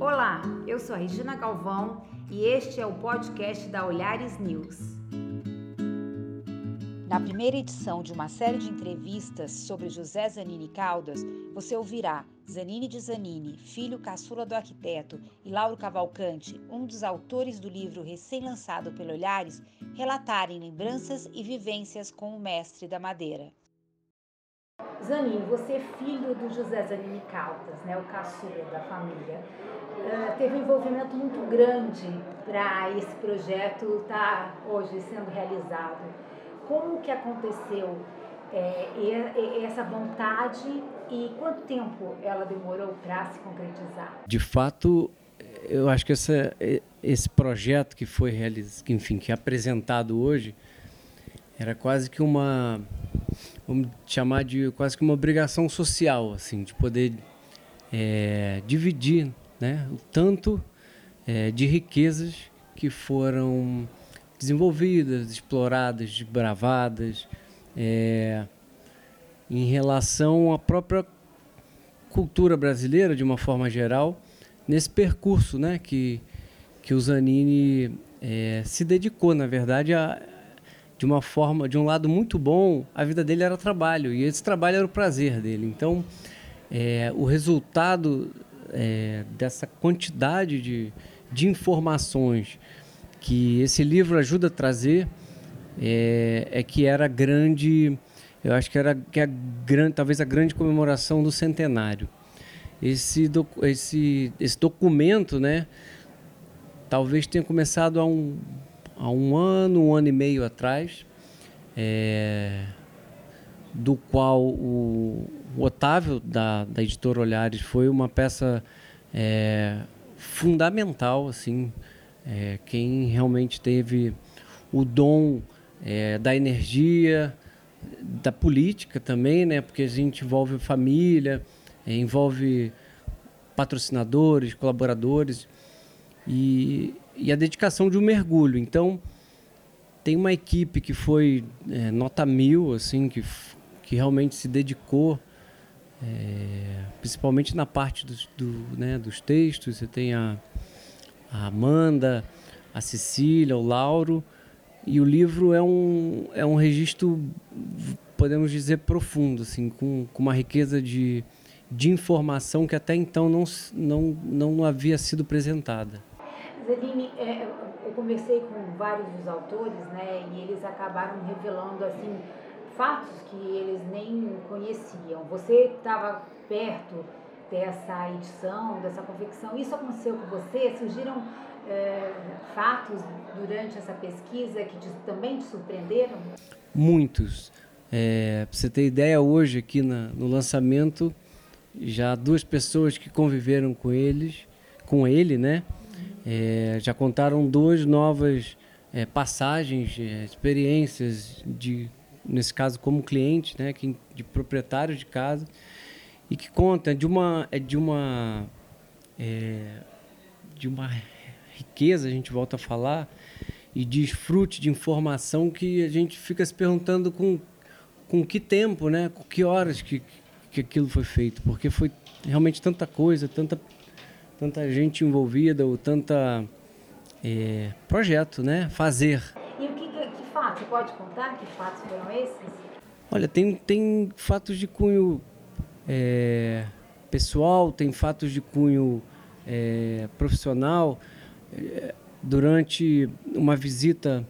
Olá, eu sou a Regina Galvão e este é o podcast da Olhares News. Na primeira edição de uma série de entrevistas sobre José Zanini Caldas, você ouvirá Zanini de Zanini, filho caçula do arquiteto, e Lauro Cavalcante, um dos autores do livro recém-lançado pelo Olhares, relatarem lembranças e vivências com o mestre da madeira. Zanini, você é filho do José Zanini Caldas, né, o caçula da família. Uh, teve um envolvimento muito grande para esse projeto estar tá hoje sendo realizado. Como que aconteceu é, essa vontade e quanto tempo ela demorou para se concretizar? De fato, eu acho que essa, esse projeto que foi realizado, enfim, que é apresentado hoje, era quase que uma vamos chamar de quase que uma obrigação social, assim, de poder é, dividir né, o tanto é, de riquezas que foram desenvolvidas, exploradas, desbravadas, é, em relação à própria cultura brasileira, de uma forma geral, nesse percurso né, que, que o Zanini é, se dedicou, na verdade, a, de uma forma, de um lado muito bom, a vida dele era trabalho e esse trabalho era o prazer dele. Então, é, o resultado é, dessa quantidade de, de informações que esse livro ajuda a trazer é, é que era grande, eu acho que era que a grande, talvez a grande comemoração do centenário. Esse, esse, esse documento, né, talvez tenha começado há um há um ano, um ano e meio atrás, é, do qual o, o Otávio, da, da editora Olhares, foi uma peça é, fundamental, assim, é, quem realmente teve o dom é, da energia, da política também, né? Porque a gente envolve família, é, envolve patrocinadores, colaboradores e, e a dedicação de um mergulho. Então, tem uma equipe que foi é, nota mil, assim, que, que realmente se dedicou, é, principalmente na parte dos, do, né, dos textos. Você tem a, a Amanda, a Cecília, o Lauro, e o livro é um, é um registro, podemos dizer, profundo, assim, com, com uma riqueza de, de informação que até então não, não, não havia sido apresentada. Zeline, é, eu conversei com vários dos autores, né, e eles acabaram revelando, assim, fatos que eles nem conheciam. Você estava perto dessa edição, dessa confecção, isso aconteceu com você? Surgiram é, fatos durante essa pesquisa que te, também te surpreenderam? Muitos. É, para você ter ideia, hoje aqui na, no lançamento, já duas pessoas que conviveram com eles, com ele, né? É, já contaram duas novas é, passagens, é, experiências de, nesse caso como cliente, né, que, de proprietário de casa e que conta de uma é de uma é, de uma riqueza a gente volta a falar e desfrute de informação que a gente fica se perguntando com com que tempo, né, com que horas que que aquilo foi feito, porque foi realmente tanta coisa, tanta tanta gente envolvida ou tanta é, projeto, né? Fazer. Fatos? Você pode contar que fatos foram esses? Olha, tem, tem fatos de cunho é, pessoal, tem fatos de cunho é, profissional. É, durante uma visita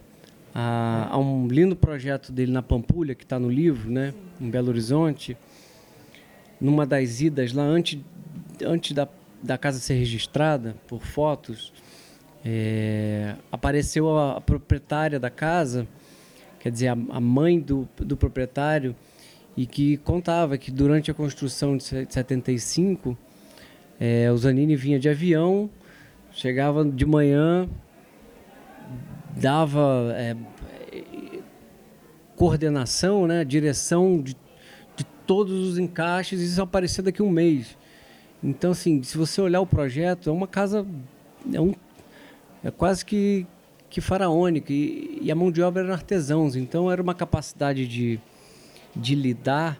a, a, um lindo projeto dele na Pampulha, que está no livro, né? Em Belo Horizonte, numa das idas lá antes, antes da da casa ser registrada por fotos, é, apareceu a, a, proprietária da casa, quer dizer, a, a mãe do, do proprietário, e que contava que durante a construção de 75, é, o Zanini vinha de avião, chegava de manhã, dava é, coordenação, né, direção de, de todos os encaixes, e isso aparecia daqui a um mês. Então, assim, se você olhar o projeto, é uma casa. É, um, é quase que, que faraônica. E, e a mão de obra era artesãos. Então, era uma capacidade de, de lidar,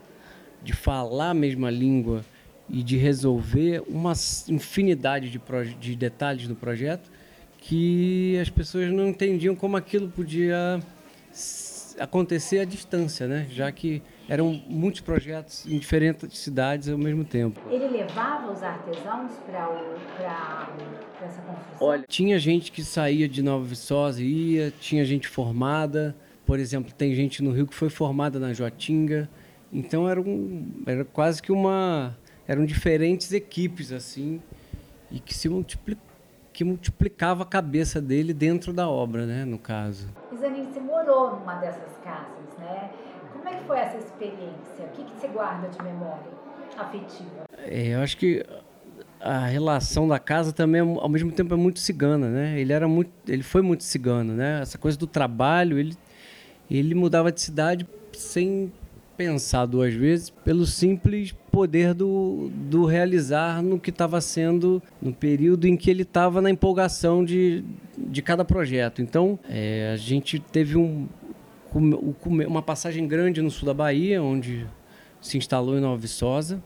de falar a mesma língua e de resolver uma infinidade de, de detalhes no projeto que as pessoas não entendiam como aquilo podia acontecer à distância, né? Já que eram muitos projetos em diferentes cidades ao mesmo tempo. Ele levava os artesãos para essa construção? Olha, tinha gente que saía de Nova Viçosa e ia, tinha gente formada. Por exemplo, tem gente no Rio que foi formada na Joatinga. Então era, um, era quase que uma... Eram diferentes equipes, assim, e que se multiplicou que multiplicava a cabeça dele dentro da obra, né, no caso. Zanini, você morou numa dessas casas, né? Como é que foi essa experiência? O que, que você guarda de memória afetiva? É, eu acho que a relação da casa também ao mesmo tempo é muito cigana, né? Ele era muito, ele foi muito cigano, né? Essa coisa do trabalho, ele ele mudava de cidade sem pensar duas vezes pelo simples poder do, do realizar no que estava sendo no período em que ele estava na empolgação de, de cada projeto. Então, é, a gente teve um, uma passagem grande no sul da Bahia, onde se instalou em Nova Viçosa,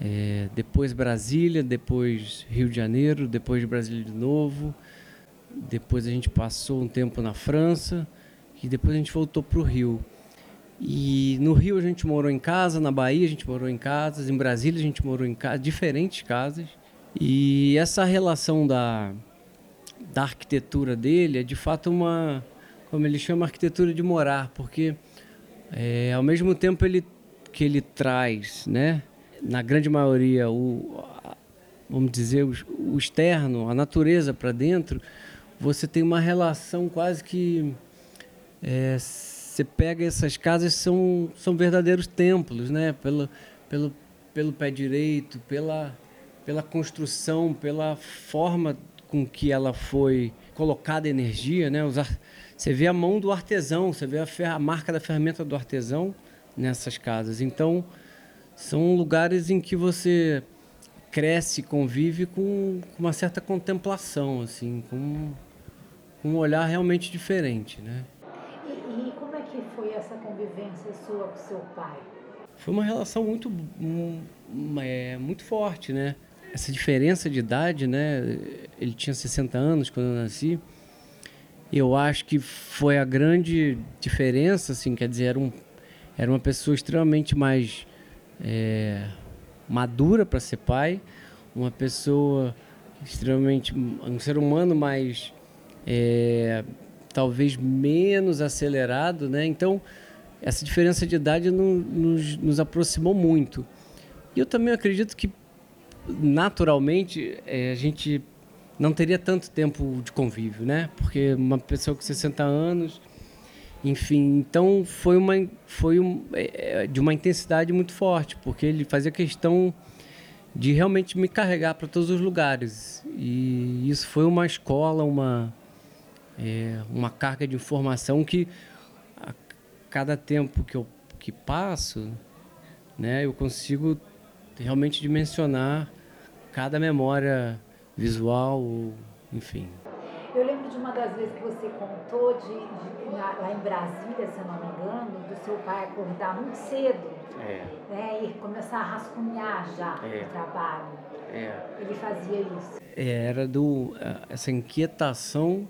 é, depois Brasília, depois Rio de Janeiro, depois Brasília de novo, depois a gente passou um tempo na França e depois a gente voltou para o Rio. E no Rio a gente morou em casa, na Bahia a gente morou em casas, em Brasília a gente morou em casa, diferentes casas. E essa relação da, da arquitetura dele é de fato uma, como ele chama, arquitetura de morar, porque é, ao mesmo tempo ele, que ele traz, né, na grande maioria, o, vamos dizer, o, o externo, a natureza para dentro, você tem uma relação quase que é, você pega essas casas são são verdadeiros templos, né? Pelo pelo pelo pé direito, pela pela construção, pela forma com que ela foi colocada energia, né? Você vê a mão do artesão, você vê a, a marca da ferramenta do artesão nessas casas. Então, são lugares em que você cresce, convive com, com uma certa contemplação, assim, com, com um olhar realmente diferente, né? Convivência sua com seu pai? Foi uma relação muito, é, muito forte, né? Essa diferença de idade, né? Ele tinha 60 anos quando eu nasci. Eu acho que foi a grande diferença, assim, quer dizer, era, um, era uma pessoa extremamente mais é, madura para ser pai, uma pessoa extremamente, um ser humano mais, é, talvez menos acelerado, né? Então, essa diferença de idade nos, nos aproximou muito. E eu também acredito que, naturalmente, é, a gente não teria tanto tempo de convívio, né? Porque uma pessoa com 60 anos, enfim, então foi uma foi um, é, de uma intensidade muito forte, porque ele fazia questão de realmente me carregar para todos os lugares. E isso foi uma escola, uma é, uma carga de informação que cada tempo que eu que passo, né, eu consigo realmente dimensionar cada memória visual, enfim. Eu lembro de uma das vezes que você contou de, de lá em Brasília, se eu não me engano, do seu pai acordar muito cedo é. né, e começar a rascunhar já é. o trabalho. É. Ele fazia isso. É, era do essa inquietação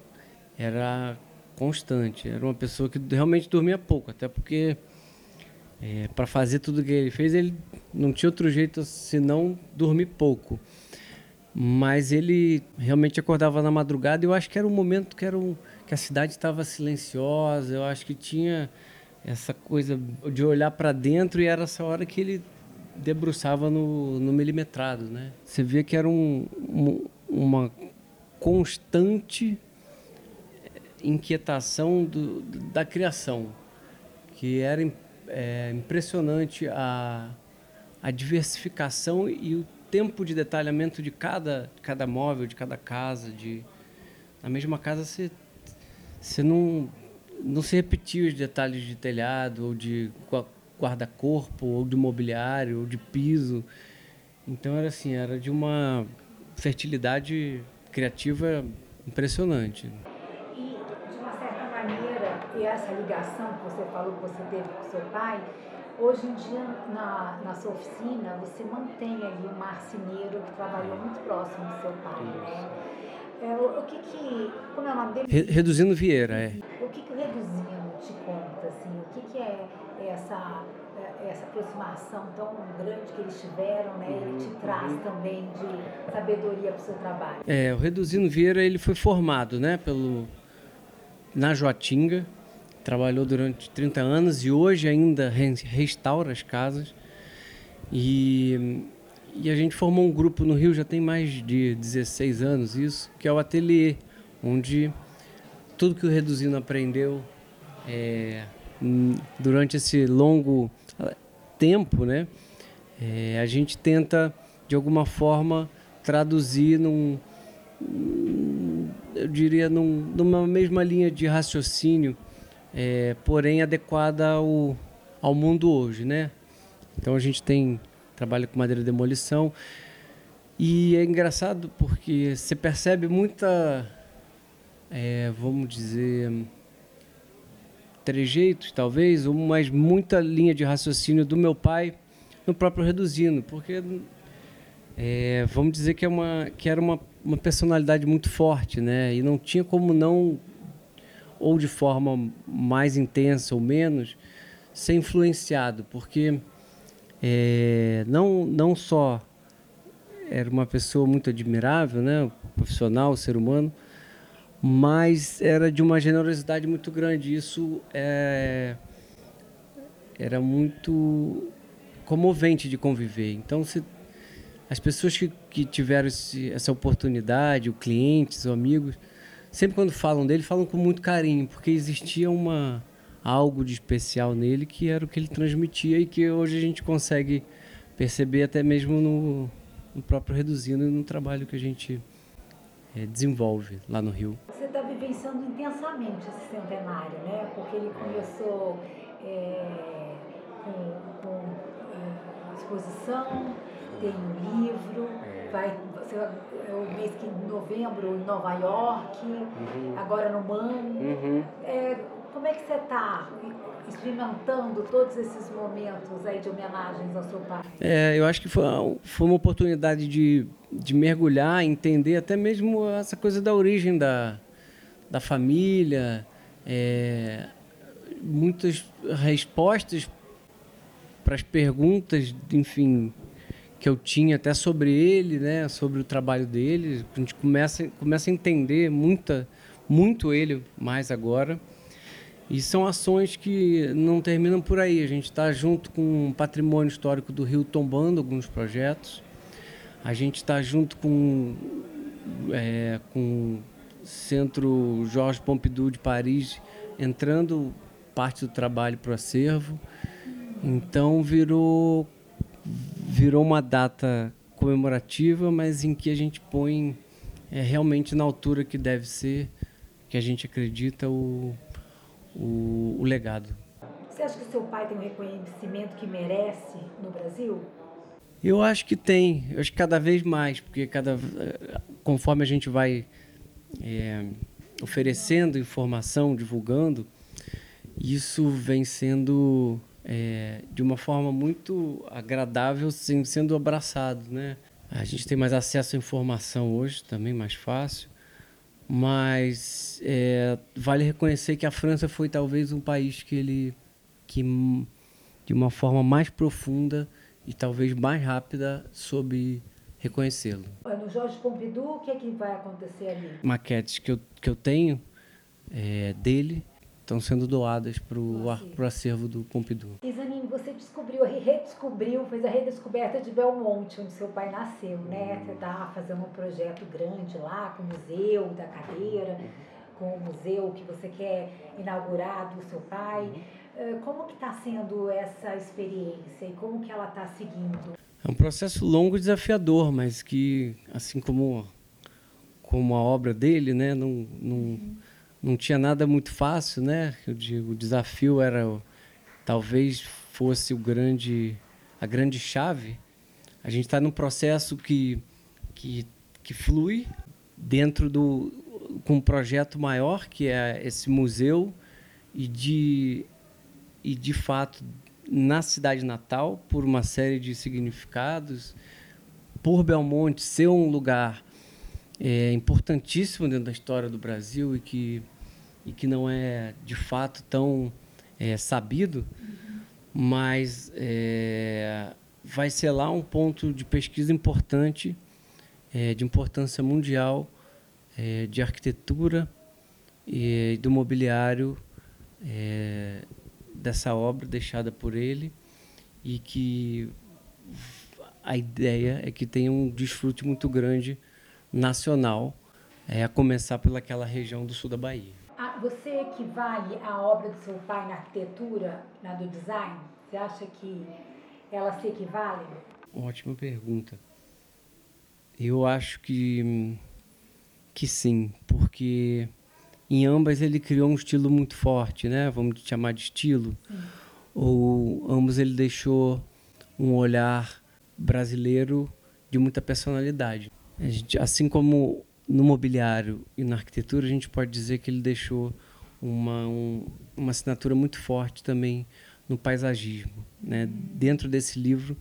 era constante. Era uma pessoa que realmente dormia pouco, até porque é, para fazer tudo que ele fez, ele não tinha outro jeito senão dormir pouco. Mas ele realmente acordava na madrugada e eu acho que era um momento que, era um, que a cidade estava silenciosa, eu acho que tinha essa coisa de olhar para dentro e era essa hora que ele debruçava no, no milimetrado, né? Você vê que era um, um, uma constante inquietação do, da criação, que era é, impressionante a, a diversificação e o tempo de detalhamento de cada, de cada móvel, de cada casa. De, na mesma casa você, você não, não se repetia os detalhes de telhado, ou de guarda-corpo, ou de mobiliário, ou de piso. Então era assim, era de uma fertilidade criativa impressionante essa ligação que você falou que você teve com seu pai, Hoje em dia, na, na sua oficina, você mantém ali o marceneiro que trabalhou muito próximo do seu pai, né? É, o, o, que que... Como é o nome dele? Reduzindo Vieira, é. O que que o Reduzindo te conta, assim? O que que é essa é, essa aproximação tão grande que eles tiveram, né? Ele te traz também de sabedoria para o seu trabalho. É, o Reduzindo Vieira ele foi formado, né, pelo na Joatinga, trabalhou durante 30 anos e hoje ainda restaura as casas. E, e a gente formou um grupo no Rio já tem mais de 16 anos isso, que é o Ateliê, onde tudo que o Reduzindo aprendeu é, durante esse longo tempo, né, é, a gente tenta de alguma forma traduzir num, eu diria num, numa mesma linha de raciocínio, é, porém adequada ao, ao mundo hoje, né? Então a gente tem trabalha com madeira de demolição e é engraçado porque você percebe muita, é, vamos dizer, trejeitos, talvez, mas muita linha de raciocínio do meu pai no próprio Reduzindo, porque é, vamos dizer que, é uma, que era uma, uma personalidade muito forte, né? E não tinha como não, ou de forma mais intensa ou menos, ser influenciado, porque é, não, não só era uma pessoa muito admirável, né? profissional, ser humano, mas era de uma generosidade muito grande. Isso é, era muito comovente de conviver. Então, se, as pessoas que, que tiveram esse, essa oportunidade, os clientes, os amigos, sempre quando falam dele, falam com muito carinho, porque existia uma algo de especial nele que era o que ele transmitia e que hoje a gente consegue perceber até mesmo no, no próprio Reduzindo e no trabalho que a gente é, desenvolve lá no Rio. Você está vivenciando intensamente esse centenário, né? Porque ele começou é, com, com é, exposição, tem um livro, é. vai o mês que em novembro em Nova York, uhum. agora no MAN. Uhum. É, como é que você está experimentando todos esses momentos aí de homenagens ao seu pai? É, eu acho que foi, foi uma oportunidade de, de mergulhar, entender até mesmo essa coisa da origem da, da família, é, muitas respostas para as perguntas, enfim, que eu tinha até sobre ele, né, sobre o trabalho dele. A gente começa, começa a entender muita, muito ele mais agora. E são ações que não terminam por aí. A gente está junto com o patrimônio histórico do Rio tombando alguns projetos. A gente está junto com, é, com Centro Jorge Pompidou de Paris entrando parte do trabalho para o acervo. Então virou, virou uma data comemorativa, mas em que a gente põe é, realmente na altura que deve ser, que a gente acredita o o, o legado. Você acha que seu pai tem um reconhecimento que merece no Brasil? Eu acho que tem, eu acho que cada vez mais, porque cada conforme a gente vai é, oferecendo informação, divulgando, isso vem sendo é, de uma forma muito agradável, sendo abraçado, né? A gente tem mais acesso à informação hoje, também mais fácil mas é, vale reconhecer que a França foi talvez um país que ele que de uma forma mais profunda e talvez mais rápida soube reconhecê-lo. No Jorge Pompidou, o que é que vai acontecer ali? Maquetes que eu, que eu tenho é, dele estão sendo doadas para o acervo do Pompidou. Zanin, você descobriu, redescobriu, fez a redescoberta de Belmonte, onde seu pai nasceu, né? Você está fazendo um projeto grande lá com o Museu da Cadeira, com o museu que você quer inaugurar do seu pai. Eh, como que está sendo essa experiência e como que ela está seguindo? É um processo longo e desafiador, mas que, assim como, como a obra dele, né, não, não, uhum não tinha nada muito fácil, né? Eu digo, o desafio era talvez fosse o grande a grande chave. A gente está num processo que, que que flui dentro do com um projeto maior que é esse museu e de e de fato na cidade natal por uma série de significados, por Belmonte ser um lugar é, importantíssimo dentro da história do Brasil e que, e que não é de fato tão é, sabido, mas é, vai ser lá um ponto de pesquisa importante, é, de importância mundial, é, de arquitetura e do mobiliário é, dessa obra deixada por ele e que a ideia é que tenha um desfrute muito grande nacional, é, a começar pelaquela região do sul da Bahia. Ah, você equivale à obra do seu pai na arquitetura, na do design? Você acha que elas se equivalem? Ótima pergunta. Eu acho que, que sim, porque em ambas ele criou um estilo muito forte, né? Vamos chamar de estilo. Ou ambos ele deixou um olhar brasileiro de muita personalidade. Gente, assim como no mobiliário e na arquitetura, a gente pode dizer que ele deixou uma, um, uma assinatura muito forte também no paisagismo. Né? Dentro desse livro,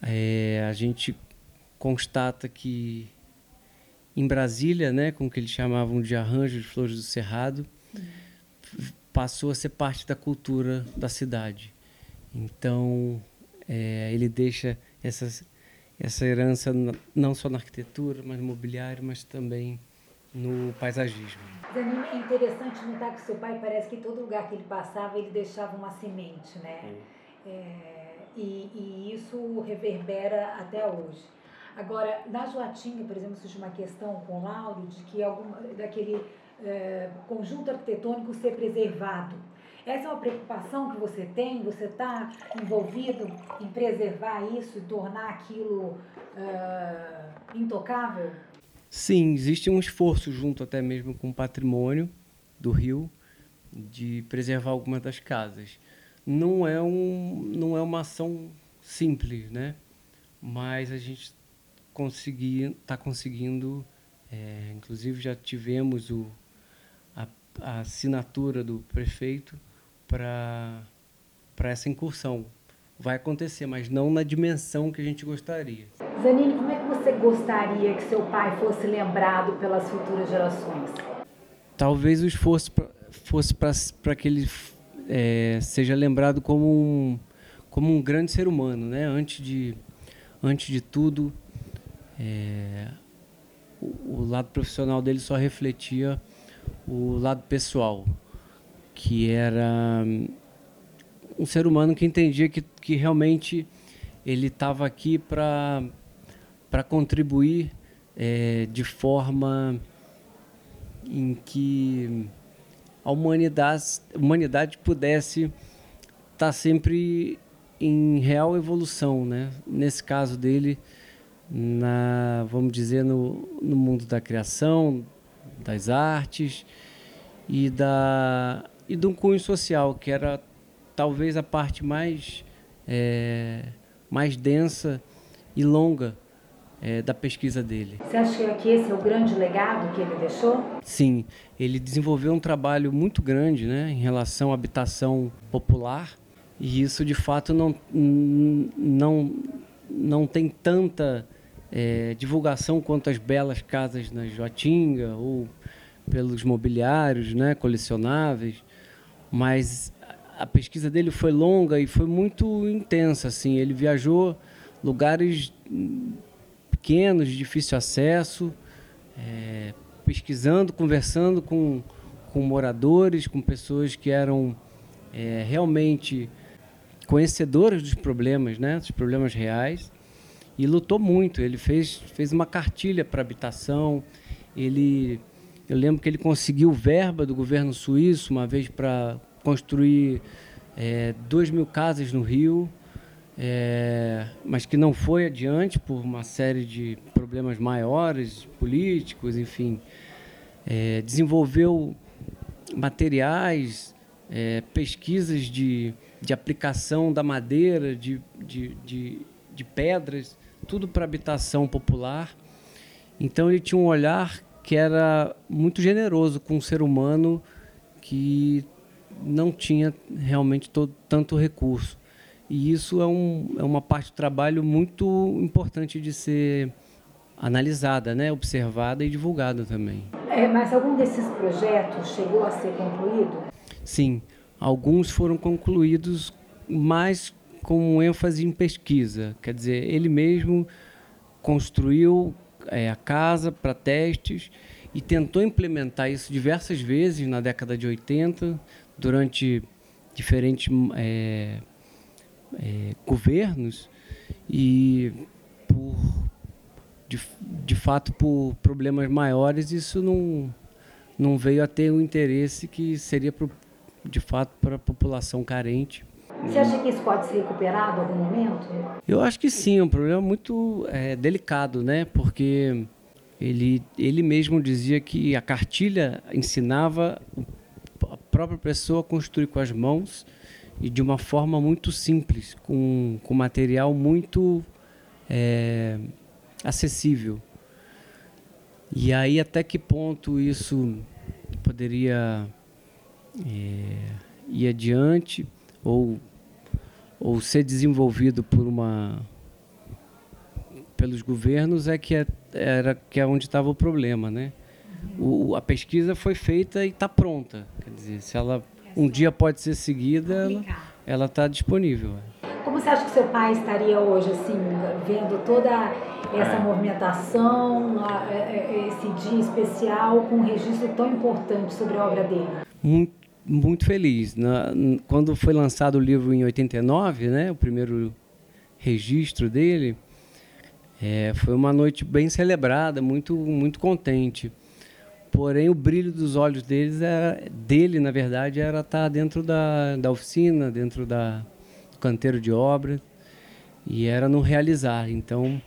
é, a gente constata que em Brasília, né, com o que eles chamavam de arranjo de flores do cerrado, passou a ser parte da cultura da cidade. Então, é, ele deixa essas, essa herança não só na arquitetura, mas no mobiliário, mas também no paisagismo. Zanini, é interessante notar que seu pai parece que todo lugar que ele passava ele deixava uma semente, né? É, e, e, isso reverbera até hoje. Agora, na Joatinga, por exemplo, surge uma questão com o Lauro de que alguma, daquele é, conjunto arquitetônico ser preservado. Essa é uma preocupação que você tem? Você está envolvido em preservar isso e tornar aquilo uh, intocável? Sim, existe um esforço junto até mesmo com o patrimônio do Rio de preservar algumas das casas. Não é, um, não é uma ação simples, né? Mas a gente está conseguindo, é, inclusive já tivemos o, a, a assinatura do prefeito para essa incursão. Vai acontecer, mas não na dimensão que a gente gostaria. Zanini, como é que você gostaria que seu pai fosse lembrado pelas futuras gerações? Talvez o esforço fosse para que ele é, seja lembrado como um, como um grande ser humano, né? Antes de, antes de tudo, é, o, o lado profissional dele só refletia o lado pessoal que era hum, um ser humano que entendia que, que realmente ele estava aqui para contribuir é, de forma em que a humanidade, humanidade pudesse estar tá sempre em real evolução, né? Nesse caso dele, na, vamos dizer, no, no mundo da criação, das artes e da e de um cunho social, que era talvez a parte mais, é, mais densa e longa é, da pesquisa dele. Você acha que esse é o grande legado que ele deixou? Sim, ele desenvolveu um trabalho muito grande né, em relação à habitação popular e isso de fato não, não, não tem tanta é, divulgação quanto as belas casas na Joatinga ou pelos mobiliários né, colecionáveis mas a pesquisa dele foi longa e foi muito intensa assim. Ele viajou lugares pequenos de difícil acesso é, pesquisando conversando com com moradores com pessoas que eram é, realmente conhecedoras dos problemas né dos problemas reais e lutou muito. Ele fez fez uma cartilha para habitação ele eu lembro que ele conseguiu verba do governo suíço uma vez para construir é, duas mil casas no Rio, é, mas que não foi adiante por uma série de problemas maiores, políticos, enfim. É, desenvolveu materiais, é, pesquisas de, de aplicação da madeira, de, de, de, de pedras, tudo para habitação popular. Então ele tinha um olhar que era muito generoso com o ser humano que não tinha realmente todo, tanto recurso. E isso é, um, é uma parte do trabalho muito importante de ser analisada, né? observada e divulgada também. É, mas algum desses projetos chegou a ser concluído? Sim, alguns foram concluídos, mas com ênfase em pesquisa. Quer dizer, ele mesmo construiu é, a casa para testes e tentou implementar isso diversas vezes na década de 80, durante diferentes é, é, governos e por de, de fato por problemas maiores isso não não veio a ter o um interesse que seria pro, de fato para a população carente. Você acha que isso pode ser recuperado em algum momento? Eu acho que sim, é um problema muito é, delicado, né? Porque ele, ele mesmo dizia que a cartilha ensinava a própria pessoa a construir com as mãos e de uma forma muito simples, com, com material muito é, acessível. E aí, até que ponto isso poderia é, ir adiante ou, ou ser desenvolvido por uma pelos governos é que é, era que é onde estava o problema, né? O, a pesquisa foi feita e está pronta, quer dizer, se ela um dia pode ser seguida, ela está disponível. Como você acha que seu pai estaria hoje, assim, vendo toda essa é. movimentação, é, é, esse dia especial com um registro tão importante sobre a obra dele? Muito, muito feliz. Na, quando foi lançado o livro em 89, né, o primeiro registro dele, é, foi uma noite bem celebrada, muito, muito contente. Porém, o brilho dos olhos deles era, dele, na verdade, era estar dentro da, da oficina, dentro da, do canteiro de obras, e era no realizar. Então,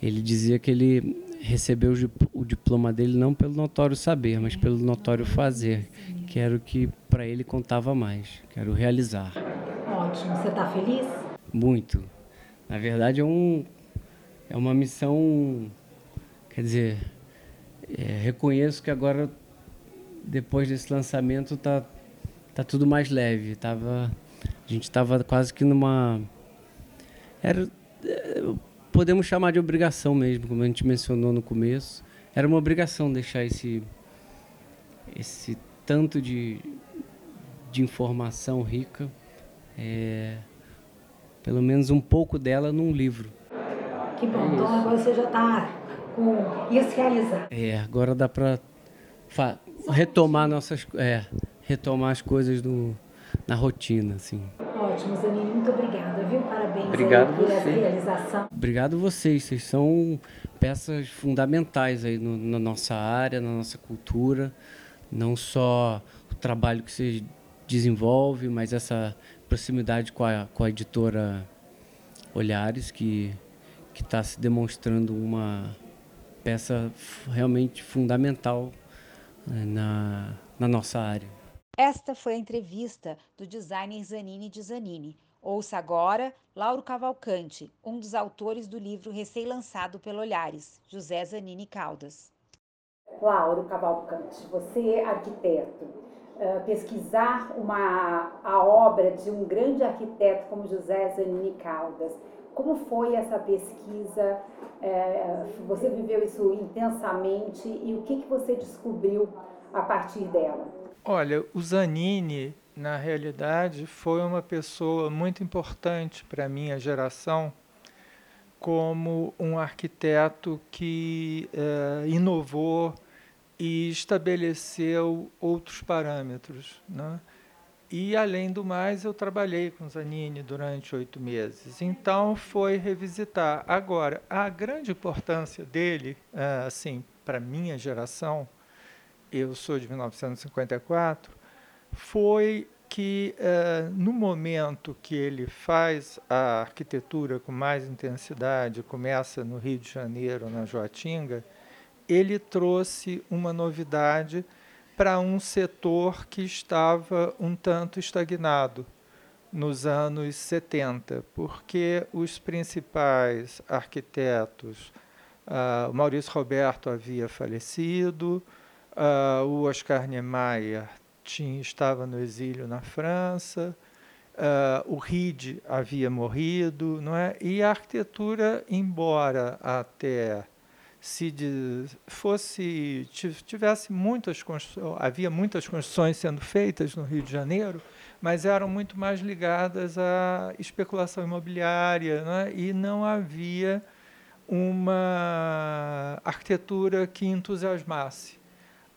ele dizia que ele recebeu o diploma dele não pelo notório saber, mas pelo notório fazer, que era o que para ele contava mais, que era o realizar. Ótimo. Você está feliz? Muito. Na verdade, é, um, é uma missão, quer dizer, é, reconheço que agora, depois desse lançamento, tá, tá tudo mais leve. Tava, a gente estava quase que numa. Era, é, podemos chamar de obrigação mesmo, como a gente mencionou no começo. Era uma obrigação deixar esse, esse tanto de, de informação rica, é, pelo menos um pouco dela num livro. Que bom, é então agora você já está com isso realizar. É, agora dá para retomar nossas, é, retomar as coisas do, na rotina, assim. Ótimo, Zanini, muito obrigada, viu? Parabéns Obrigado por essa realização. Obrigado vocês, vocês são peças fundamentais aí no, na nossa área, na nossa cultura, não só o trabalho que vocês desenvolvem, mas essa proximidade com a, com a editora Olhares, que está se demonstrando uma peça realmente fundamental né, na, na nossa área. Esta foi a entrevista do designer Zanini de Zanini. Ouça agora Lauro Cavalcante, um dos autores do livro recém-lançado pelo Olhares, José Zanini Caldas. Lauro Cavalcante, você é arquiteto. Uh, pesquisar uma, a obra de um grande arquiteto como José Zanini Caldas como foi essa pesquisa? É, você viveu isso intensamente e o que você descobriu a partir dela? Olha, o Zanini, na realidade, foi uma pessoa muito importante para a minha geração como um arquiteto que é, inovou e estabeleceu outros parâmetros. Né? E, além do mais, eu trabalhei com Zanini durante oito meses. Então, foi revisitar. Agora, a grande importância dele, é, assim, para minha geração, eu sou de 1954, foi que, é, no momento que ele faz a arquitetura com mais intensidade, começa no Rio de Janeiro, na Joatinga, ele trouxe uma novidade para um setor que estava um tanto estagnado nos anos 70, porque os principais arquitetos, uh, Maurício Roberto havia falecido, uh, o Oscar Niemeyer tinha, estava no exílio na França, Uh, o Reed havia morrido, não é? E a arquitetura, embora até se de, fosse tivesse muitas havia muitas construções sendo feitas no Rio de Janeiro, mas eram muito mais ligadas à especulação imobiliária, né? e não havia uma arquitetura que entusiasmasse.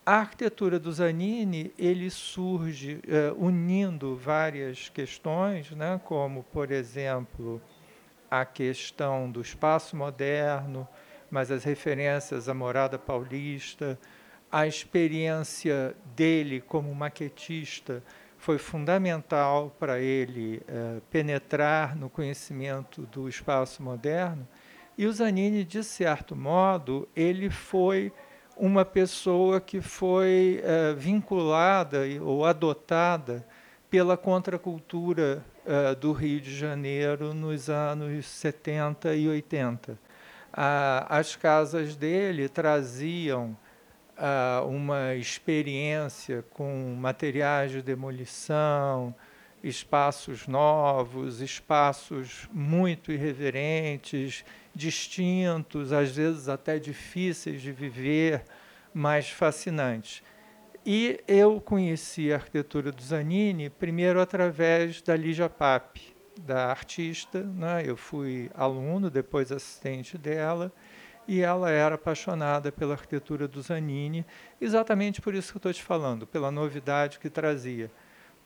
A arquitetura do Zanini ele surge uh, unindo várias questões, né? como por exemplo a questão do espaço moderno, mas as referências à morada paulista, a experiência dele como maquetista foi fundamental para ele eh, penetrar no conhecimento do espaço moderno. E o Zanini, de certo modo, ele foi uma pessoa que foi eh, vinculada ou adotada pela contracultura eh, do Rio de Janeiro nos anos 70 e 80 as casas dele traziam uma experiência com materiais de demolição, espaços novos, espaços muito irreverentes, distintos, às vezes até difíceis de viver, mas fascinantes. E eu conheci a arquitetura do Zanini primeiro através da Lígia Pape, da artista, né? eu fui aluno, depois assistente dela, e ela era apaixonada pela arquitetura do Zanini, exatamente por isso que estou te falando, pela novidade que trazia.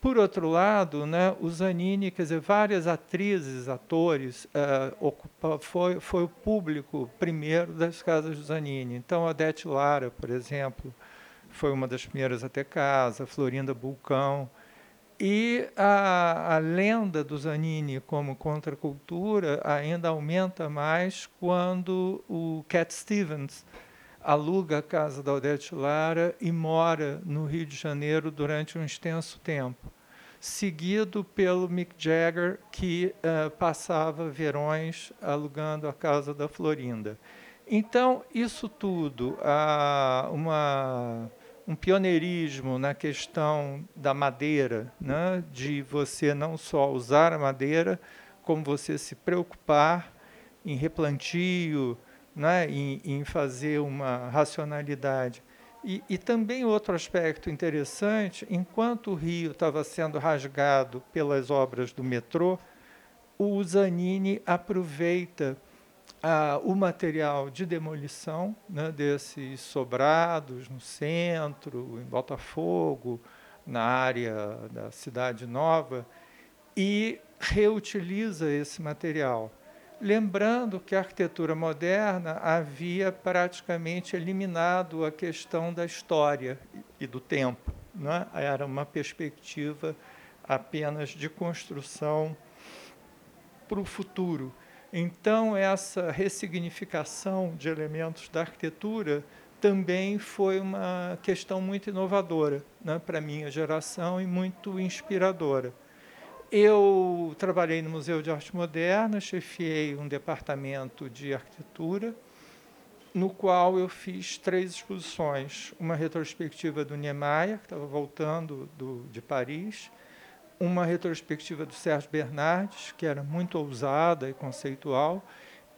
Por outro lado, né, o Zanini, quer dizer, várias atrizes, atores, uh, ocupa, foi, foi o público primeiro das casas do Zanini. Então, Odete Lara, por exemplo, foi uma das primeiras a ter casa, Florinda Bulcão, e a, a lenda do Zanini como contracultura ainda aumenta mais quando o Cat Stevens aluga a casa da Odete Lara e mora no Rio de Janeiro durante um extenso tempo, seguido pelo Mick Jagger, que uh, passava verões alugando a casa da Florinda. Então, isso tudo, uma um pioneirismo na questão da madeira, né? de você não só usar a madeira, como você se preocupar em replantio, né? em, em fazer uma racionalidade. E, e, também outro aspecto interessante, enquanto o Rio estava sendo rasgado pelas obras do metrô, o Zanini aproveita ah, o material de demolição né, desses sobrados no centro, em Botafogo, na área da Cidade Nova, e reutiliza esse material. Lembrando que a arquitetura moderna havia praticamente eliminado a questão da história e do tempo. Né? Era uma perspectiva apenas de construção para o futuro. Então, essa ressignificação de elementos da arquitetura também foi uma questão muito inovadora né, para a minha geração e muito inspiradora. Eu trabalhei no Museu de Arte Moderna, chefiei um departamento de arquitetura, no qual eu fiz três exposições. Uma retrospectiva do Niemeyer, que estava voltando do, de Paris, uma retrospectiva do Sérgio Bernardes, que era muito ousada e conceitual,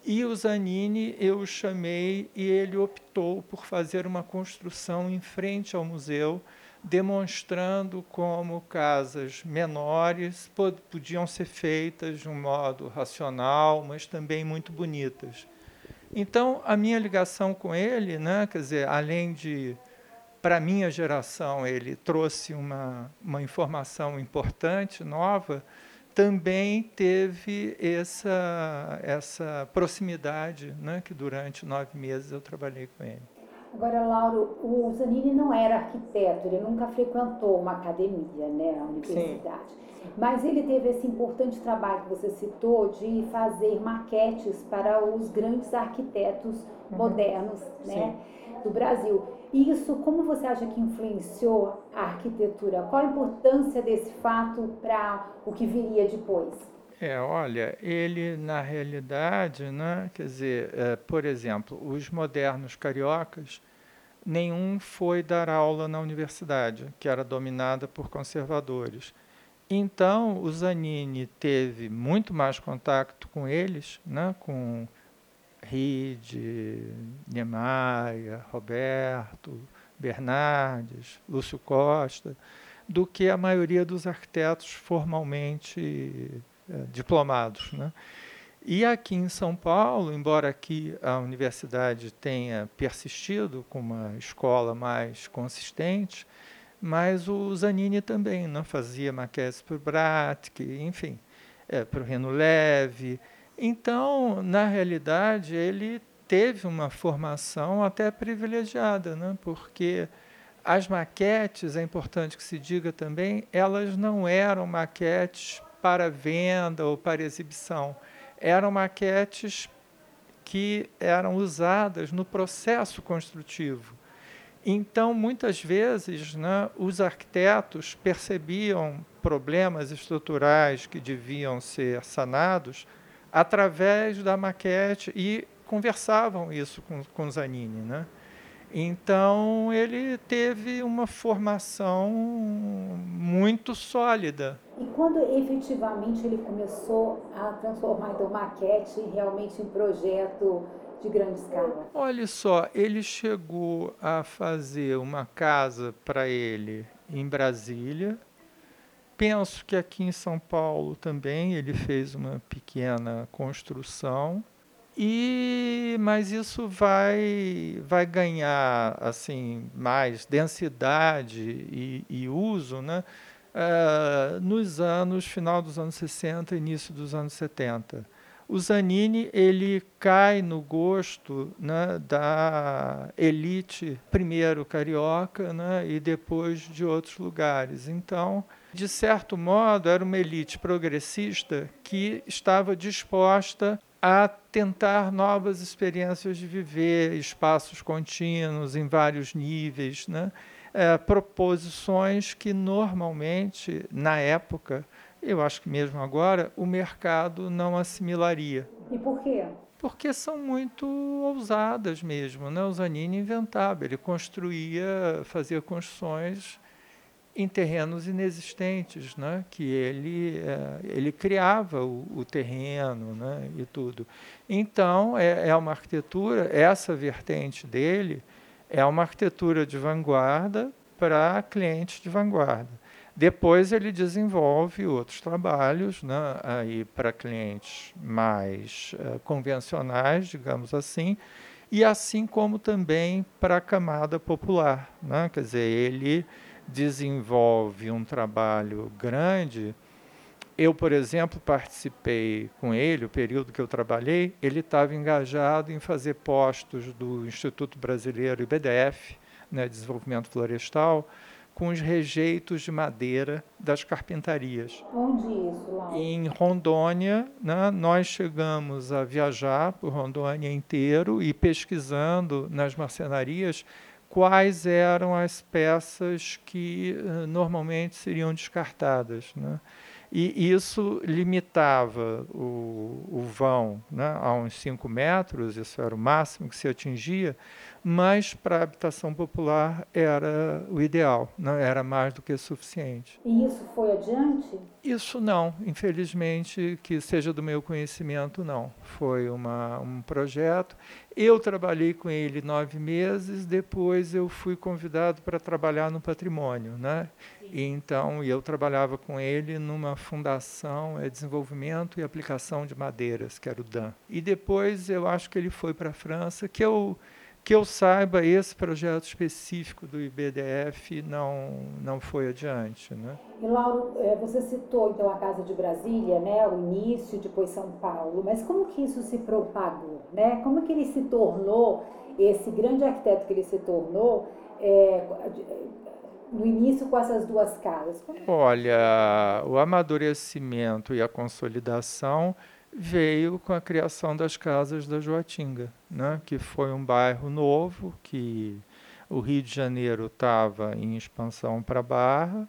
e o Zanini eu chamei e ele optou por fazer uma construção em frente ao museu, demonstrando como casas menores podiam ser feitas de um modo racional, mas também muito bonitas. Então, a minha ligação com ele, né, quer dizer, além de para a minha geração ele trouxe uma, uma informação importante, nova, também teve essa, essa proximidade, né, que durante nove meses eu trabalhei com ele. Agora, Lauro, o Zanini não era arquiteto, ele nunca frequentou uma academia, né, a universidade. Sim. Mas ele teve esse importante trabalho que você citou de fazer maquetes para os grandes arquitetos uhum. modernos né, do Brasil. Isso, como você acha que influenciou a arquitetura? Qual a importância desse fato para o que viria depois? É, olha, ele na realidade, né, quer dizer, é, por exemplo, os modernos cariocas, nenhum foi dar aula na universidade, que era dominada por conservadores. Então, o Zanini teve muito mais contato com eles, né, com Ride, Niemeyer, Roberto, Bernardes, Lúcio Costa, do que a maioria dos arquitetos formalmente é, diplomados. Né? E aqui em São Paulo, embora aqui a universidade tenha persistido com uma escola mais consistente, mas o Zanini também não fazia maquetes para o Bratic, enfim, é, para o Reno Leve. Então, na realidade, ele teve uma formação até privilegiada, né? porque as maquetes, é importante que se diga também, elas não eram maquetes para venda ou para exibição, eram maquetes que eram usadas no processo construtivo. Então, muitas vezes, né, os arquitetos percebiam problemas estruturais que deviam ser sanados através da maquete e conversavam isso com, com Zanini. Né? Então, ele teve uma formação muito sólida. E quando efetivamente ele começou a transformar então maquete realmente em projeto de grande escala? Olha só, ele chegou a fazer uma casa para ele em Brasília. Penso que aqui em São Paulo também ele fez uma pequena construção. E mas isso vai vai ganhar assim mais densidade e, e uso, né? Uh, nos anos final dos anos 60, início dos anos 70 o Zanini ele cai no gosto né, da elite, primeiro carioca né, e depois de outros lugares. Então, de certo modo, era uma elite progressista que estava disposta a tentar novas experiências de viver, espaços contínuos em vários níveis, né? É, proposições que normalmente, na época, eu acho que mesmo agora o mercado não assimilaria. E por quê? Porque são muito ousadas mesmo. Né? O Zanini inventava, ele construía, fazia construções em terrenos inexistentes, né? que ele, é, ele criava o, o, terreno né? e tudo. Então, é, é uma arquitetura, essa vertente dele é uma arquitetura de vanguarda para clientes de vanguarda. Depois ele desenvolve outros trabalhos né, aí para clientes mais uh, convencionais, digamos assim, e assim como também para a camada popular. Né? Quer dizer, ele desenvolve um trabalho grande. Eu, por exemplo, participei com ele, o período que eu trabalhei, ele estava engajado em fazer postos do Instituto Brasileiro IBDF, né, Desenvolvimento Florestal, com os rejeitos de madeira das carpintarias. Onde isso, lá? Em Rondônia, né, nós chegamos a viajar por Rondônia inteiro e pesquisando nas marcenarias quais eram as peças que uh, normalmente seriam descartadas. Né? E isso limitava o, o vão né, a uns 5 metros, isso era o máximo que se atingia, mas para a habitação popular era o ideal, não era mais do que suficiente. E isso foi adiante? Isso não, infelizmente, que seja do meu conhecimento, não. Foi uma, um projeto. Eu trabalhei com ele nove meses, depois eu fui convidado para trabalhar no patrimônio, né? E então eu trabalhava com ele numa fundação é desenvolvimento e aplicação de madeiras, que era o DAN. E depois eu acho que ele foi para a França, que eu que eu saiba, esse projeto específico do IBDF não, não foi adiante. Né? E Lauro, é, você citou então a Casa de Brasília, né, o início, depois São Paulo, mas como que isso se propagou? Né? Como que ele se tornou, esse grande arquiteto que ele se tornou, é, no início com essas duas casas? Olha, o amadurecimento e a consolidação veio com a criação das casas da Joatinga, né? que foi um bairro novo, que o Rio de Janeiro estava em expansão para Barra.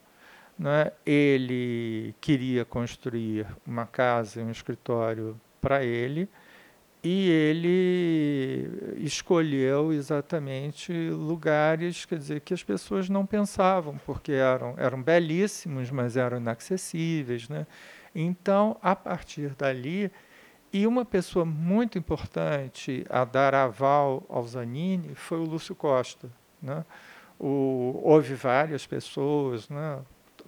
Né? Ele queria construir uma casa e um escritório para ele e ele escolheu exatamente lugares, quer dizer, que as pessoas não pensavam, porque eram, eram belíssimos, mas eram inacessíveis. Né? Então, a partir dali, e uma pessoa muito importante a dar aval ao Zanini foi o Lúcio Costa. Né? O, houve várias pessoas, né?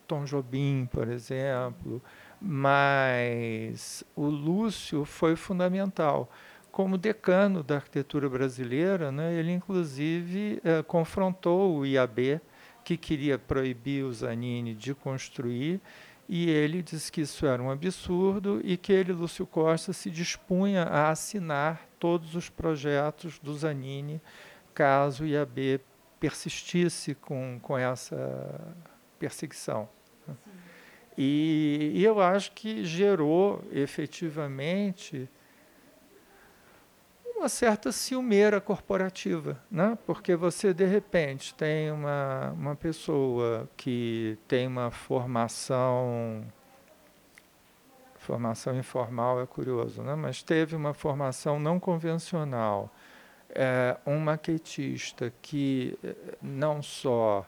Tom Jobim, por exemplo, mas o Lúcio foi fundamental. Como decano da arquitetura brasileira, né, ele inclusive eh, confrontou o IAB, que queria proibir o Zanini de construir, e ele disse que isso era um absurdo e que ele, Lúcio Costa, se dispunha a assinar todos os projetos do Zanini caso o IAB persistisse com, com essa perseguição. E, e, eu acho que gerou efetivamente uma certa ciumeira corporativa, né? porque você, de repente, tem uma, uma pessoa que tem uma formação. Formação informal é curioso, né? mas teve uma formação não convencional. É, um maquetista que eh, não só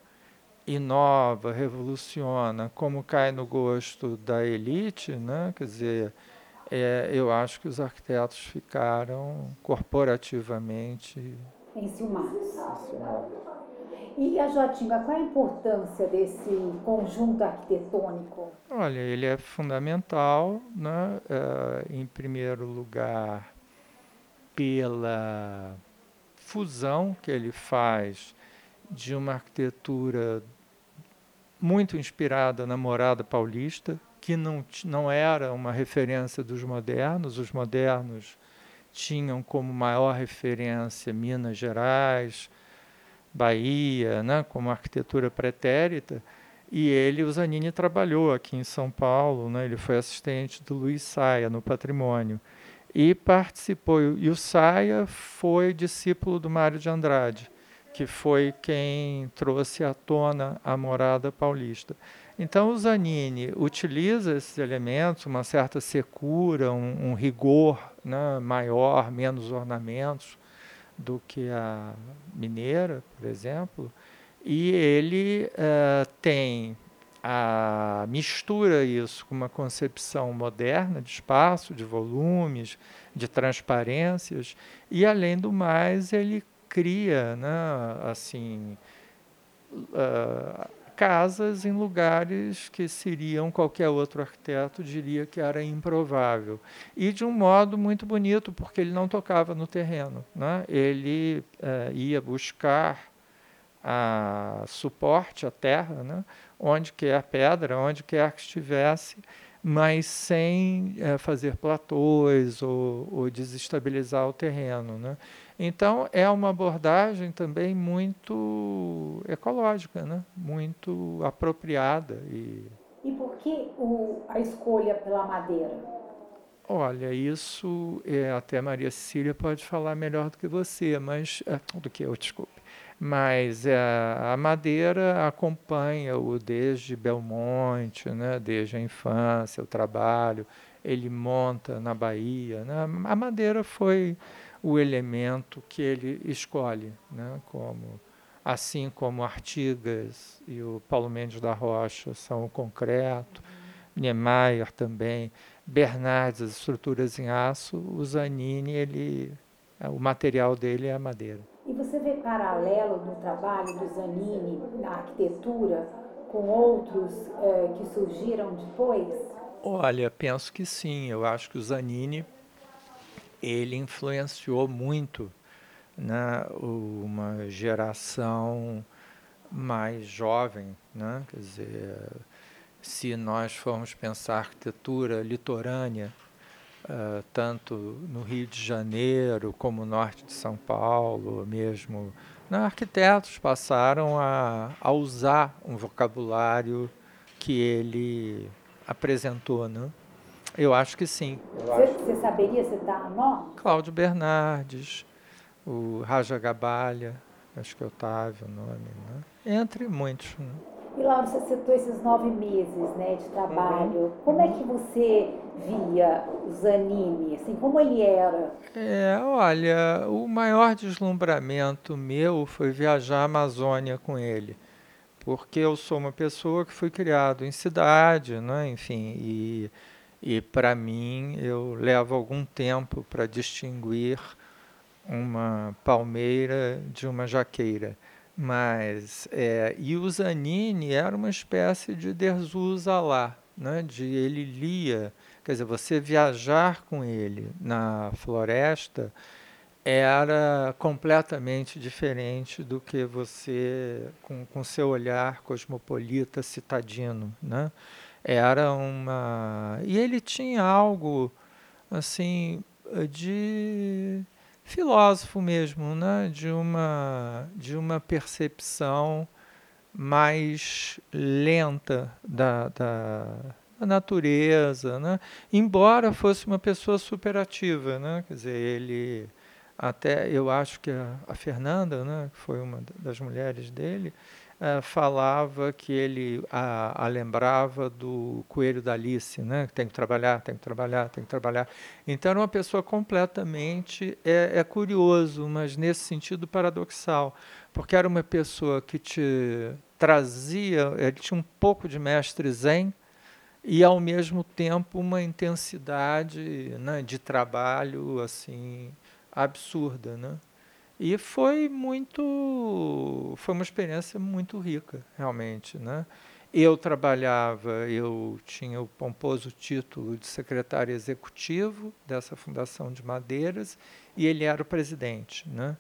inova, revoluciona, como cai no gosto da elite, né? quer dizer, é, eu acho que os arquitetos ficaram corporativamente enciumados. E a Jotinga, qual é a importância desse conjunto arquitetônico? Olha, ele é fundamental, né? É, em primeiro lugar, pela fusão que ele faz de uma arquitetura muito inspirada na morada paulista, que não, não era uma referência dos modernos. Os modernos tinham como maior referência Minas Gerais, Bahia, né, como arquitetura pretérita. E ele, o Zanini, trabalhou aqui em São Paulo, né, ele foi assistente do Luiz Saia no patrimônio. E participou, e o Saia foi discípulo do Mário de Andrade que foi quem trouxe à tona a morada paulista. Então, o Zanini utiliza esses elementos, uma certa secura, um, um rigor né, maior, menos ornamentos do que a mineira, por exemplo, e ele uh, tem a mistura isso com uma concepção moderna de espaço, de volumes, de transparências, e além do mais, ele cria, né, assim, uh, casas em lugares que seriam qualquer outro arquiteto diria que era improvável e de um modo muito bonito porque ele não tocava no terreno, né? Ele uh, ia buscar a suporte a terra, né? Onde quer pedra, onde quer que estivesse mas sem é, fazer platôs ou, ou, desestabilizar o terreno. Né? Então, é uma abordagem também muito ecológica, né? muito apropriada. E, e por que o, a escolha pela madeira? Olha, isso é, até Maria Cecília pode falar melhor do que você, mas é, do que eu, desculpe. Mas é, a madeira acompanha-o desde Belmonte, né, desde a infância, o trabalho. Ele monta na Bahia. Né? A madeira foi o elemento que ele escolhe, né? como, assim como Artigas e o Paulo Mendes da Rocha são o concreto, Niemeyer também, Bernardes, as estruturas em aço, o Zanini, ele, o material dele é a madeira. E você vê paralelo no trabalho do Zanini na arquitetura com outros eh, que surgiram depois? Olha, penso que sim. Eu acho que o Zanini ele influenciou muito né, uma geração mais jovem, né? Quer dizer, se nós formos pensar arquitetura litorânea, uh, tanto no Rio de Janeiro como no norte de São Paulo, mesmo, né, arquitetos passaram a, a usar um vocabulário que ele apresentou, né? Eu acho que sim. Você, saberia citar nome? Cláudio Bernardes, o Raja Gabalha, acho que é Otávio o nome, né? Entre muitos. Né? E Laura, você citou esses nove meses né, de trabalho. Uhum. Como é que você via Zanini? Assim, como ele era? É, olha, o maior deslumbramento meu foi viajar à Amazônia com ele. Porque eu sou uma pessoa que fui criado em cidade, né? enfim, e, e para mim eu levo algum tempo para distinguir uma palmeira de uma jaqueira. Mas, é, e o Zanini era uma espécie de Derzusa lá, né? de ele lia, quer dizer, você viajar com ele na floresta era completamente diferente do que você, com, com seu olhar cosmopolita citadino, né? Era uma... E ele tinha algo, assim, de filósofo mesmo, né? De uma, de uma percepção mais lenta da, da, da natureza, né? Embora fosse uma pessoa superativa, né? Quer dizer, ele até eu acho que a, a Fernanda, né, que foi uma das mulheres dele, uh, falava que ele a, a, lembrava do coelho da Alice, né, que tem que trabalhar, tem que trabalhar, tem que trabalhar. Então era uma pessoa completamente é, é curioso, mas nesse sentido paradoxal, porque era uma pessoa que te trazia, ele tinha um pouco de mestre zen, e ao mesmo tempo uma intensidade né, de trabalho assim absurda, né? E foi muito, foi uma experiência muito rica, realmente, né? Eu trabalhava, eu tinha o pomposo título de secretário executivo dessa Fundação de Madeiras e ele era o presidente, né?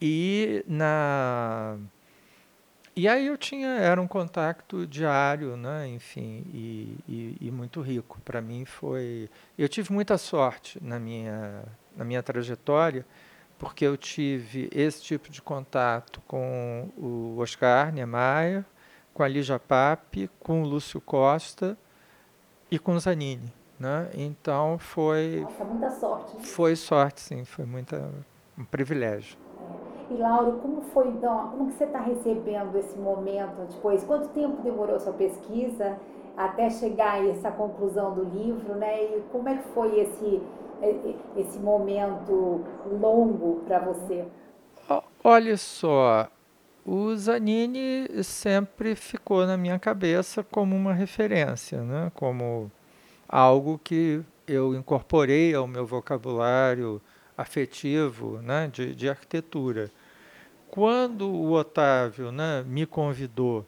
E na e aí eu tinha era um contato diário, né? Enfim, e, e, e muito rico. Para mim foi, eu tive muita sorte na minha na minha trajetória, porque eu tive esse tipo de contato com o Oscar Niemeyer, com a Lígia Pape, com o Lúcio Costa e com o Zanini. Né? Então foi. Nossa, muita sorte. Né? Foi sorte, sim, foi muita, um privilégio. É. E Lauro, como foi então? Como que você está recebendo esse momento depois? Quanto tempo demorou sua pesquisa até chegar a essa conclusão do livro, né? E como é que foi esse esse momento longo para você? Olha só, o Zanini sempre ficou na minha cabeça como uma referência, né? como algo que eu incorporei ao meu vocabulário afetivo né? de, de arquitetura. Quando o Otávio né, me convidou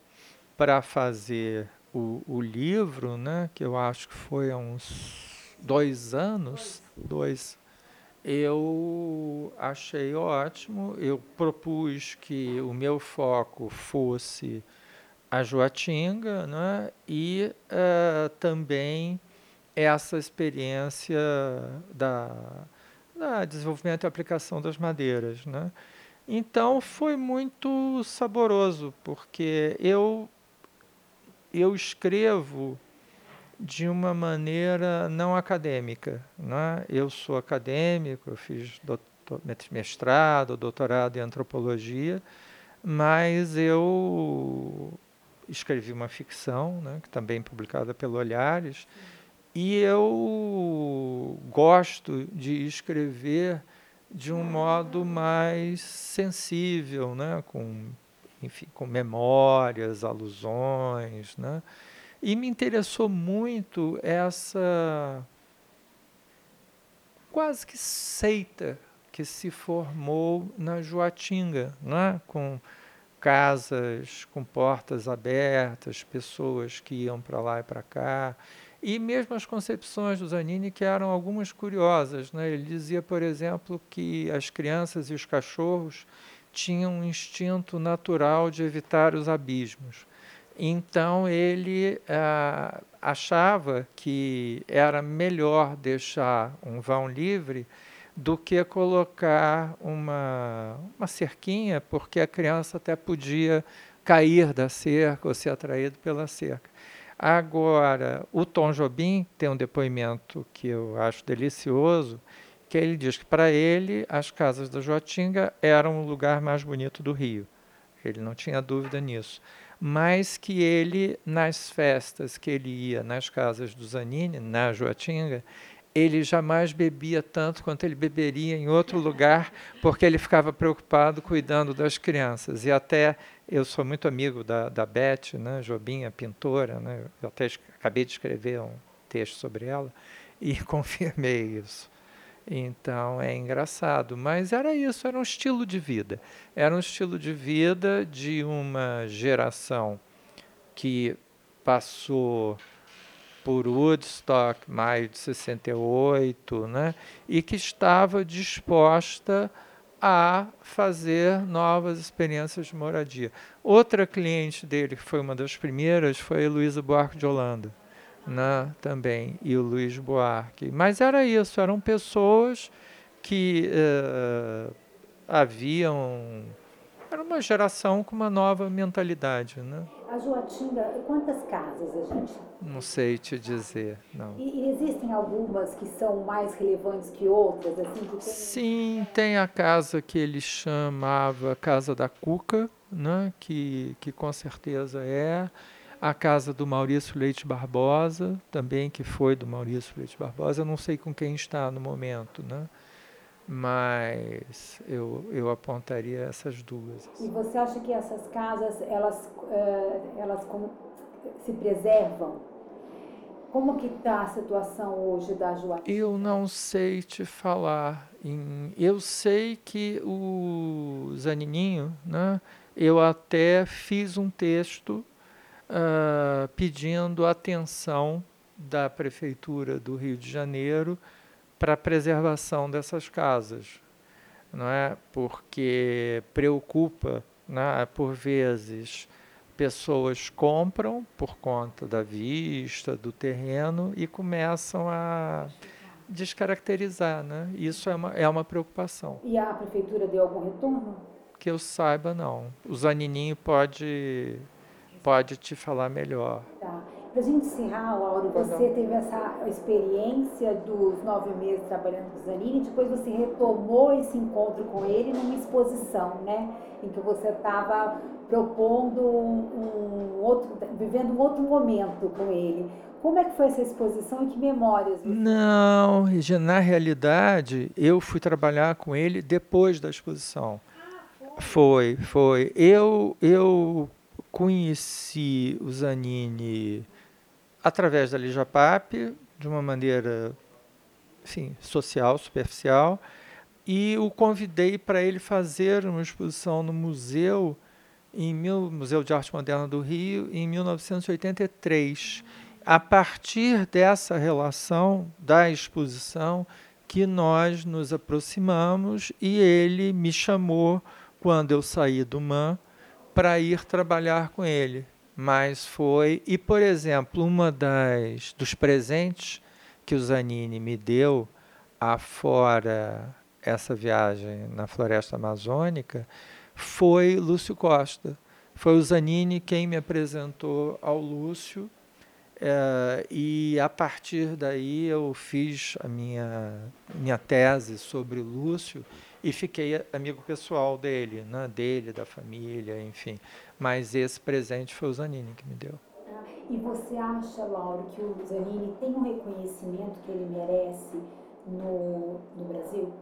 para fazer o, o livro, né, que eu acho que foi há uns dois anos, dois, eu achei ótimo. Eu propus que o meu foco fosse a Joatinga né? e uh, também essa experiência da, da desenvolvimento e aplicação das madeiras. Né? Então foi muito saboroso, porque eu, eu escrevo de uma maneira não acadêmica. Né? Eu sou acadêmico, eu fiz doutor, mestrado, doutorado em antropologia, mas eu escrevi uma ficção, né, que também é publicada pelo Olhares, e eu gosto de escrever de um modo mais sensível, né, com, enfim, com memórias, alusões, né? E me interessou muito essa quase que seita que se formou na Joatinga, né? com casas com portas abertas, pessoas que iam para lá e para cá, e mesmo as concepções do Zanini, que eram algumas curiosas. Né? Ele dizia, por exemplo, que as crianças e os cachorros tinham um instinto natural de evitar os abismos. Então ele ah, achava que era melhor deixar um vão livre do que colocar uma, uma cerquinha, porque a criança até podia cair da cerca ou ser atraído pela cerca. Agora, o Tom Jobim tem um depoimento que eu acho delicioso, que ele diz que para ele as casas da Joatinga eram o lugar mais bonito do Rio. Ele não tinha dúvida nisso mas que ele, nas festas que ele ia nas casas do Zanini, na Joatinga, ele jamais bebia tanto quanto ele beberia em outro lugar, porque ele ficava preocupado cuidando das crianças. E até eu sou muito amigo da, da Beth, né, Jobinha, pintora, né, eu até acabei de escrever um texto sobre ela e confirmei isso. Então é engraçado, mas era isso, era um estilo de vida. Era um estilo de vida de uma geração que passou por Woodstock, maio de 68, né? e que estava disposta a fazer novas experiências de moradia. Outra cliente dele, que foi uma das primeiras, foi a Luísa Buarque de Holanda, né? também, e o Luiz Buarque. Mas era isso, eram pessoas que uh, haviam era uma geração com uma nova mentalidade, né? A Joatinga, quantas casas a gente? Não sei te dizer, não. E, e existem algumas que são mais relevantes que outras, assim? Que tem... Sim, tem a casa que ele chamava Casa da Cuca, né? Que, que com certeza é a casa do Maurício Leite Barbosa, também que foi do Maurício Leite Barbosa, eu não sei com quem está no momento, né? mas eu, eu apontaria essas duas. E você acha que essas casas elas, uh, elas se preservam? Como que está a situação hoje da Joaquim? Eu não sei te falar. Eu sei que o Zanininho, né, eu até fiz um texto uh, pedindo atenção da Prefeitura do Rio de Janeiro para a preservação dessas casas, não é? Porque preocupa, né? por vezes pessoas compram por conta da vista, do terreno e começam a descaracterizar, né? Isso é uma, é uma preocupação. E a prefeitura deu algum retorno? Que eu saiba, não. O Zanininho pode, pode te falar melhor. Tá. Para a gente encerrar, Laura, você teve essa experiência dos nove meses trabalhando com o Zanini, depois você retomou esse encontro com ele numa exposição, né? Em que você estava propondo um, um, outro, vivendo um outro momento com ele. Como é que foi essa exposição e que memórias? Você... Não, na realidade, eu fui trabalhar com ele depois da exposição. Ah, foi? foi, foi. Eu, eu conheci o Zanini através da Lijapap, de uma maneira enfim, social, superficial, e o convidei para ele fazer uma exposição no museu, em mil, Museu de Arte Moderna do Rio, em 1983. A partir dessa relação da exposição que nós nos aproximamos e ele me chamou quando eu saí do MAN para ir trabalhar com ele mas foi e por exemplo uma das dos presentes que o Zanini me deu afora essa viagem na floresta amazônica foi Lúcio Costa. Foi o Zanini quem me apresentou ao Lúcio é, e a partir daí eu fiz a minha minha tese sobre Lúcio e fiquei amigo pessoal dele, né? dele, da família, enfim. Mas esse presente foi o Zanini que me deu. E você acha, Lauro, que o Zanini tem um reconhecimento que ele merece no, no Brasil?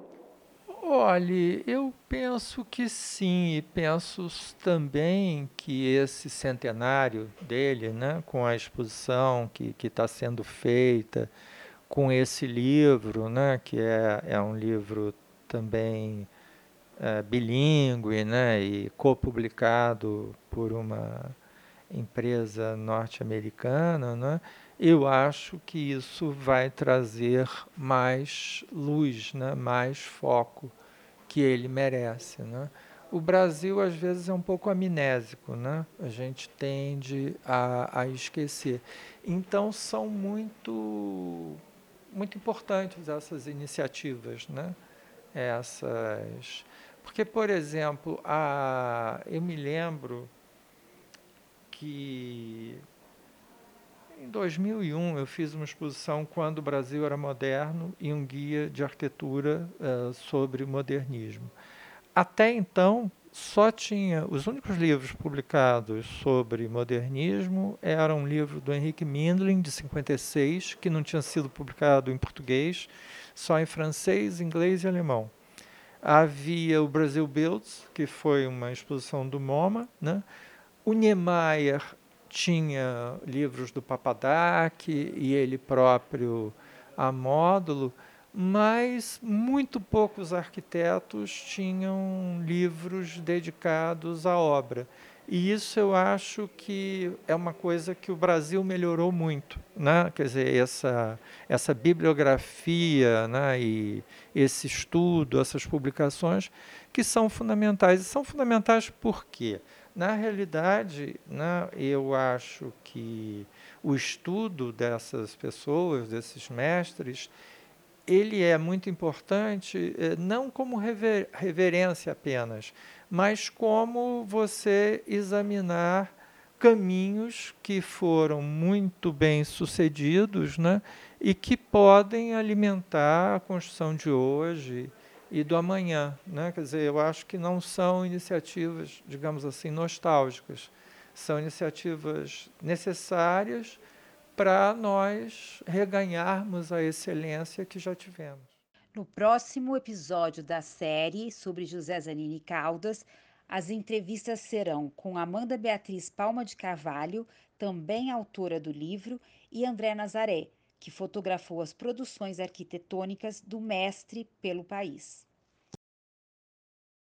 Olha, eu penso que sim, e penso também que esse centenário dele, né, com a exposição que está sendo feita, com esse livro, né, que é, é um livro também é, bilíngue né, e copublicado por uma empresa norte-americana, né, eu acho que isso vai trazer mais luz, né, mais foco que ele merece. Né. O Brasil, às vezes, é um pouco amnésico, né? a gente tende a, a esquecer. Então, são muito, muito importantes essas iniciativas. Né? Essas. Porque, por exemplo, a, eu me lembro que em 2001 eu fiz uma exposição quando o Brasil era moderno e um guia de arquitetura uh, sobre modernismo. Até então só tinha os únicos livros publicados sobre modernismo eram um livro do Henrique Mindlin de 56 que não tinha sido publicado em português só em francês inglês e alemão. Havia o Brasil Builds que foi uma exposição do MoMA né? O Niemeyer tinha livros do Papadak e ele próprio a módulo mas muito poucos arquitetos tinham livros dedicados à obra. E isso eu acho que é uma coisa que o Brasil melhorou muito, né? Quer dizer, essa essa bibliografia, né? E esse estudo, essas publicações que são fundamentais. E são fundamentais por quê? Na realidade, né, eu acho que o estudo dessas pessoas, desses mestres, ele é muito importante eh, não como rever, reverência apenas, mas como você examinar caminhos que foram muito bem sucedidos né, e que podem alimentar a construção de hoje e do amanhã. Né? Quer dizer, eu acho que não são iniciativas, digamos assim, nostálgicas, são iniciativas necessárias para nós reganharmos a excelência que já tivemos. No próximo episódio da série sobre José Zanini Caldas, as entrevistas serão com Amanda Beatriz Palma de Carvalho, também autora do livro, e André Nazaré, que fotografou as produções arquitetônicas do mestre pelo país.